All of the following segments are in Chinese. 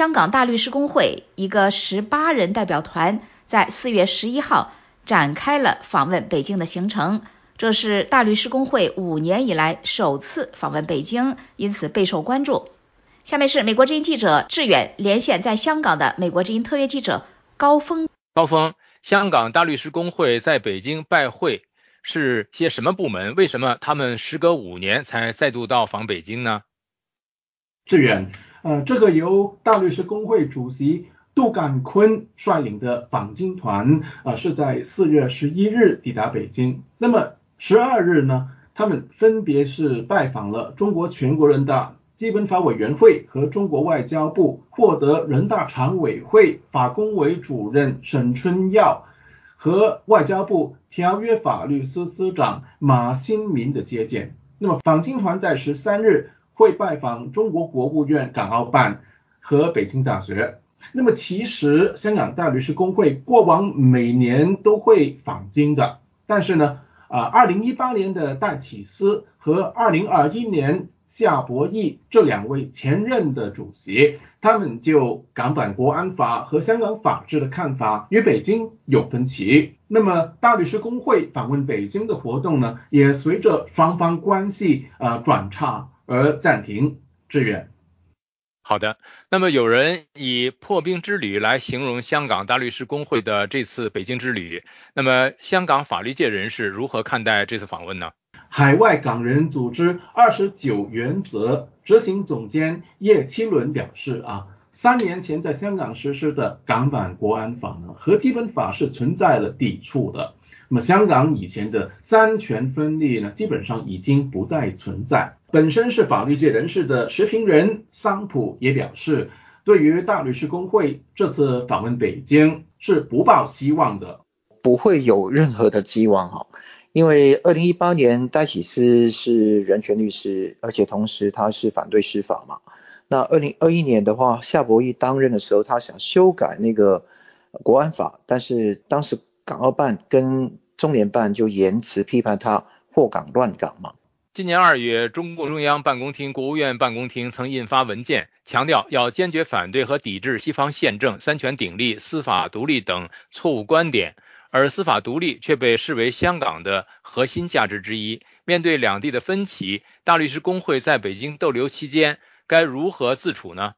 香港大律师工会一个十八人代表团在四月十一号展开了访问北京的行程，这是大律师工会五年以来首次访问北京，因此备受关注。下面是美国之音记者志远连线在香港的美国之音特约记者高峰。高峰，香港大律师工会在北京拜会是些什么部门？为什么他们时隔五年才再度到访北京呢？志远，呃，这个由大律师工会主席杜干坤率领的访京团，呃，是在四月十一日抵达北京。那么十二日呢，他们分别是拜访了中国全国人大。基本法委员会和中国外交部获得人大常委会法工委主任沈春耀和外交部条约法律司司长马新民的接见。那么访京团在十三日会拜访中国国务院港澳办和北京大学。那么其实香港大律师工会过往每年都会访京的，但是呢，啊，二零一八年的戴启思和二零二一年。夏博义这两位前任的主席，他们就港版国安法和香港法治的看法与北京有分歧。那么大律师工会访问北京的活动呢，也随着双方关系呃转差而暂停。志远，好的。那么有人以破冰之旅来形容香港大律师公会的这次北京之旅，那么香港法律界人士如何看待这次访问呢？海外港人组织二十九原则执行总监叶七伦表示啊，三年前在香港实施的港版国安法呢，和基本法是存在了抵触的。那么香港以前的三权分立呢，基本上已经不再存在。本身是法律界人士的时评人桑普也表示，对于大律师工会这次访问北京是不抱希望的，不会有任何的期望哈。因为二零一八年戴启思是人权律师，而且同时他是反对司法嘛。那二零二一年的话，夏博义当任的时候，他想修改那个国安法，但是当时港澳办跟中联办就严词批判他祸港乱港嘛。今年二月，中共中央办公厅、国务院办公厅曾印发文件，强调要坚决反对和抵制西方宪政、三权鼎立、司法独立等错误观点。而司法独立却被视为香港的核心价值之一。面对两地的分歧，大律师公会在北京逗留期间该如何自处呢？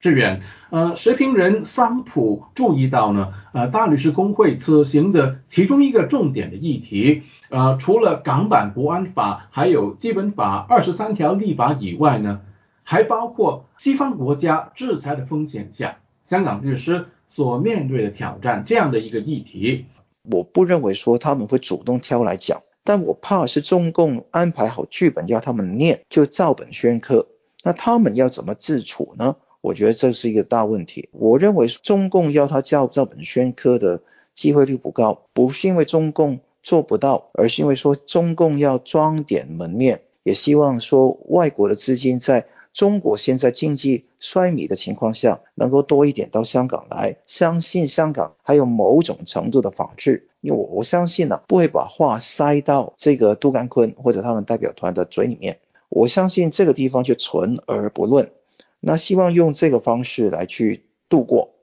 志远，呃，时评人桑普注意到呢，呃，大律师工会此行的其中一个重点的议题，呃，除了港版国安法还有基本法二十三条立法以外呢，还包括西方国家制裁的风险下，香港律师。所面对的挑战这样的一个议题，我不认为说他们会主动挑来讲，但我怕是中共安排好剧本要他们念就照本宣科，那他们要怎么自处呢？我觉得这是一个大问题。我认为中共要他照照本宣科的机会率不高，不是因为中共做不到，而是因为说中共要装点门面，也希望说外国的资金在。中国现在经济衰迷的情况下，能够多一点到香港来，相信香港还有某种程度的法治，因为我我相信呢，不会把话塞到这个杜干坤或者他们代表团的嘴里面。我相信这个地方就存而不论，那希望用这个方式来去度过。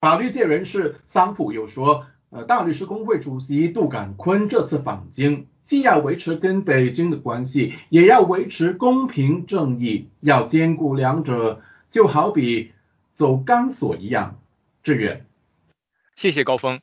法律界人士桑普又说，呃，大律师公会主席杜敢坤这次访京。既要维持跟北京的关系，也要维持公平正义，要兼顾两者，就好比走钢索一样。志远，谢谢高峰。